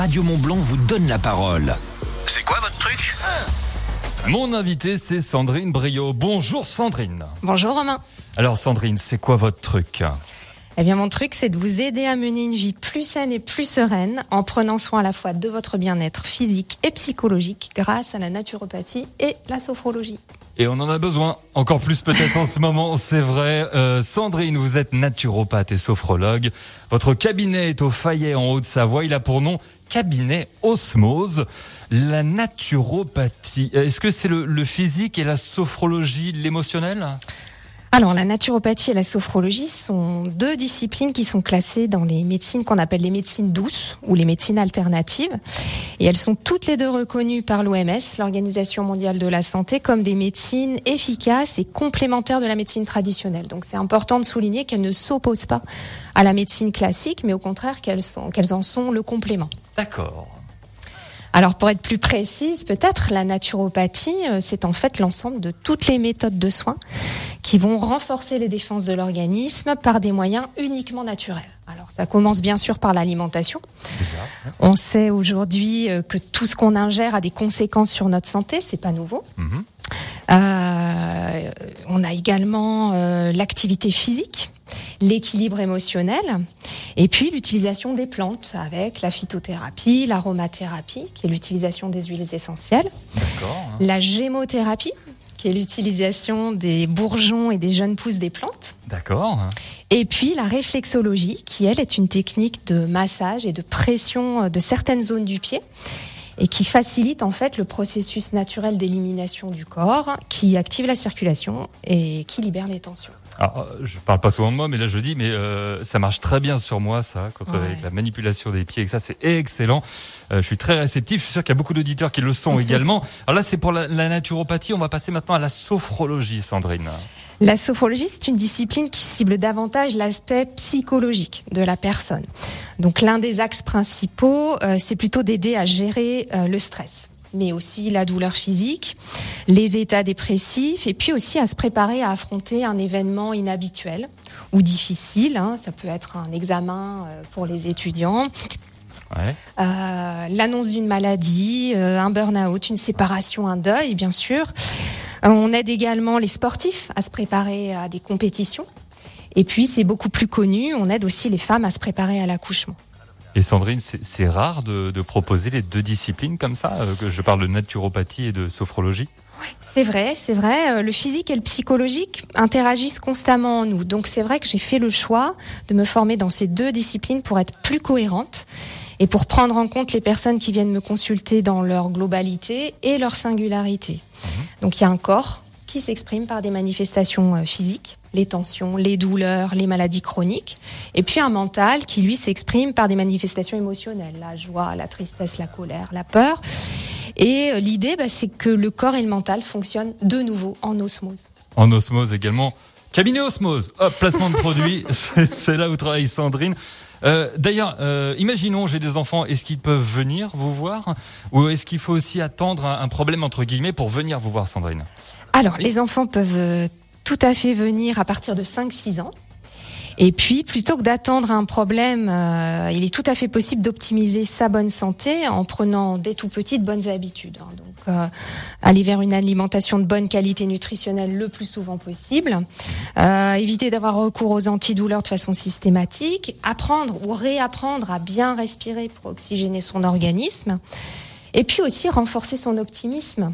Radio Montblanc vous donne la parole. C'est quoi votre truc? Mon invité, c'est Sandrine Brio. Bonjour Sandrine. Bonjour Romain. Alors Sandrine, c'est quoi votre truc? Eh bien, mon truc, c'est de vous aider à mener une vie plus saine et plus sereine en prenant soin à la fois de votre bien-être physique et psychologique grâce à la naturopathie et la sophrologie. Et on en a besoin, encore plus peut-être en ce moment, c'est vrai. Euh, Sandrine, vous êtes naturopathe et sophrologue. Votre cabinet est au Fayet en Haute-Savoie. Il a pour nom cabinet Osmose. La naturopathie, est-ce que c'est le, le physique et la sophrologie l'émotionnel? Alors, la naturopathie et la sophrologie sont deux disciplines qui sont classées dans les médecines qu'on appelle les médecines douces ou les médecines alternatives. Et elles sont toutes les deux reconnues par l'OMS, l'Organisation mondiale de la santé, comme des médecines efficaces et complémentaires de la médecine traditionnelle. Donc, c'est important de souligner qu'elles ne s'opposent pas à la médecine classique, mais au contraire qu'elles en sont le complément. D'accord. Alors pour être plus précise, peut-être la naturopathie, euh, c'est en fait l'ensemble de toutes les méthodes de soins qui vont renforcer les défenses de l'organisme par des moyens uniquement naturels. Alors ça commence bien sûr par l'alimentation. On sait aujourd'hui euh, que tout ce qu'on ingère a des conséquences sur notre santé, c'est pas nouveau. Mhm. Euh, on a également euh, l'activité physique, l'équilibre émotionnel, et puis l'utilisation des plantes avec la phytothérapie, l'aromathérapie, qui est l'utilisation des huiles essentielles, D'accord. hein. la gémothérapie, qui est l'utilisation des bourgeons et des jeunes pousses des plantes, D'accord. et puis la réflexologie, qui elle est une technique de massage et de pression euh, de certaines zones du pied et qui facilite en fait le processus naturel d'élimination du corps, qui active la circulation et qui libère les tensions. Alors, euh, je parle pas souvent de moi, mais là je dis, mais euh, ça marche très bien sur moi, ça, quand Ouais. avec la manipulation des pieds, et ça, c'est excellent. Euh, je suis très réceptif. Je suis sûr qu'il y a beaucoup d'auditeurs qui le sont également. Alors là, c'est pour la, la naturopathie. On va passer maintenant à la sophrologie, Sandrine. La sophrologie, c'est une discipline qui cible davantage l'aspect psychologique de la personne. Donc l'un des axes principaux, euh, c'est plutôt d'aider à gérer euh, le stress mais aussi la douleur physique, les états dépressifs, et puis aussi à se préparer à affronter un événement inhabituel ou difficile. hein. Ça peut être un examen euh, pour les étudiants, Ouais. euh, l'annonce d'une maladie, euh, un burn-out, une séparation, un deuil, bien sûr. On aide également les sportifs à se préparer à des compétitions. Et puis, c'est beaucoup plus connu, on aide aussi les femmes à se préparer à l'accouchement. Et Sandrine, c'est rare de, de proposer les deux disciplines comme ça, euh, que je parle de naturopathie et de sophrologie? C'est vrai, c'est vrai. euh, Le physique et le psychologique interagissent constamment en nous. Donc c'est vrai que j'ai fait le choix de me former dans ces deux disciplines pour être plus cohérente et pour prendre en compte les personnes qui viennent me consulter dans leur globalité et leur singularité. Donc il y a un corps qui s'exprime par des manifestations euh, physiques, les tensions, les douleurs, les maladies chroniques, et puis un mental qui lui s'exprime par des manifestations émotionnelles, la joie, la tristesse, la colère, la peur. Et euh, l'idée, bah, c'est que le corps et le mental fonctionnent de nouveau en osmose. En osmose également. Cabinet Osmose, hop, placement de produits, c'est c'est là où travaille Sandrine. Euh, D'ailleurs, euh, imaginons j'ai des enfants, est-ce qu'ils peuvent venir vous voir ou est-ce qu'il faut aussi attendre un, problème entre guillemets pour venir vous voir, Sandrine? Alors, les enfants peuvent euh, tout à fait venir à partir de 5-6 ans. Et puis, plutôt que d'attendre un problème, euh, il est tout à fait possible d'optimiser sa bonne santé en prenant dès tout petit bonnes habitudes. hein. Donc, euh, aller vers une alimentation de bonne qualité nutritionnelle le plus souvent possible, euh, éviter d'avoir recours aux antidouleurs de façon systématique, apprendre ou réapprendre à bien respirer pour oxygéner son organisme, et puis aussi renforcer son optimisme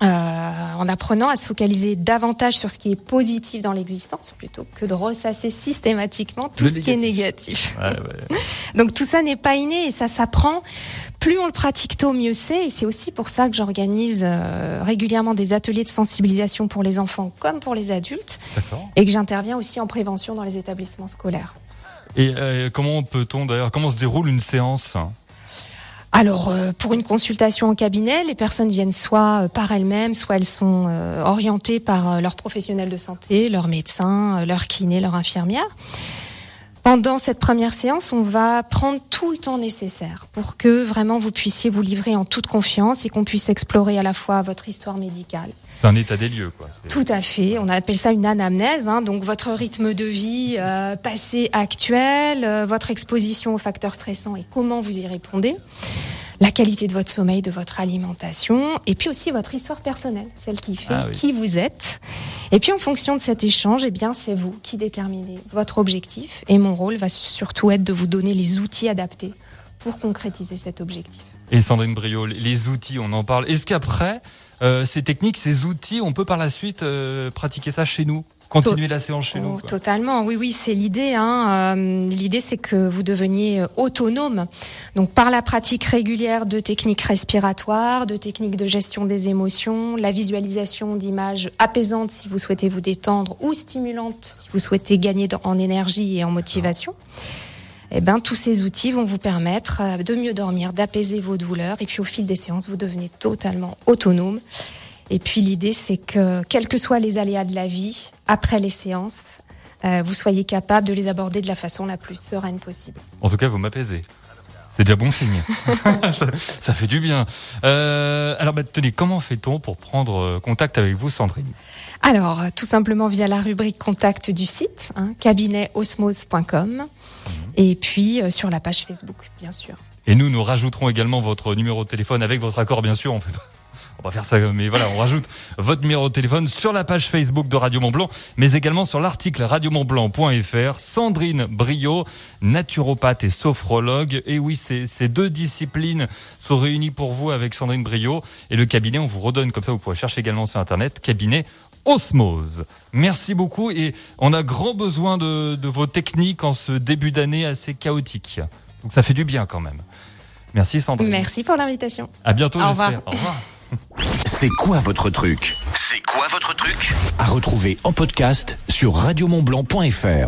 euh, en apprenant à se focaliser davantage sur ce qui est positif dans l'existence plutôt que de ressasser systématiquement tout Le ce qui est négatif. Ouais, ouais. Donc tout ça n'est pas inné et ça s'apprend. Plus on le pratique tôt, mieux c'est. Et c'est aussi pour ça que j'organise euh, régulièrement des ateliers de sensibilisation pour les enfants comme pour les adultes et que j'interviens aussi en prévention dans les établissements scolaires. Et euh, comment peut-on d'ailleurs, comment se déroule une séance? Alors, euh, pour une consultation en cabinet, les personnes viennent soit euh, par elles-mêmes, soit elles sont euh, orientées par euh, leur professionnel de santé, leur médecin, euh, leur kiné, leur infirmière. Pendant cette première séance, on va prendre tout le temps nécessaire pour que vraiment vous puissiez vous livrer en toute confiance et qu'on puisse explorer à la fois votre histoire médicale. C'est un état des lieux, quoi. Tout à fait. On appelle ça une anamnèse. Hein. Donc votre rythme de vie euh, passé, actuel, euh, votre exposition aux facteurs stressants et comment vous y répondez la qualité de votre sommeil, de votre alimentation, et puis aussi votre histoire personnelle, celle qui fait Ah oui. qui vous êtes. Et puis en fonction de cet échange, eh bien c'est vous qui déterminez votre objectif. Et mon rôle va surtout être de vous donner les outils adaptés pour concrétiser cet objectif. Et Sandrine Brio, les outils, on en parle. Est-ce qu'après, euh, ces techniques, ces outils, on peut par la suite euh, pratiquer ça chez nous? Continuer la séance chez Oh, nous quoi. Totalement, oui, oui, c'est l'idée. Hein. Euh, l'idée, c'est que vous deveniez euh, autonome. Donc, par la pratique régulière de techniques respiratoires, de techniques de gestion des émotions, la visualisation d'images apaisantes si vous souhaitez vous détendre ou stimulantes si vous souhaitez gagner en énergie et en motivation. Eh ben, tous ces outils vont vous permettre euh, de mieux dormir, d'apaiser vos douleurs, et puis au fil des séances, vous devenez totalement autonome. Et puis l'idée, c'est que, quels que soient les aléas de la vie, après les séances, euh, vous soyez capable de les aborder de la façon la plus sereine possible. En tout cas, vous m'apaisez. C'est déjà bon signe. ça, ça fait du bien. Euh, alors, bah, tenez, comment fait-on pour prendre euh, contact avec vous, Sandrine? Alors, tout simplement via la rubrique contact du site, hein, cabinetosmose.com, et puis euh, sur la page Facebook, bien sûr. Et nous, nous rajouterons également votre numéro de téléphone avec votre accord, bien sûr. On fait pas- on va faire ça, mais voilà, on rajoute votre numéro de téléphone sur la page Facebook de Radio Mont Blanc, mais également sur l'article radiomontblanc.fr. Sandrine Brio, naturopathe et sophrologue. Et oui, ces, ces deux disciplines sont réunies pour vous avec Sandrine Brio. Et le cabinet, on vous redonne comme ça, vous pourrez chercher également sur Internet, cabinet Osmose. Merci beaucoup et on a grand besoin de, de vos techniques en ce début d'année assez chaotique. Donc ça fait du bien quand même. Merci Sandrine. Merci pour l'invitation. À bientôt, Au revoir. Au revoir. C'est quoi votre truc? C'est quoi votre truc? À retrouver en podcast sur radiomontblanc.fr.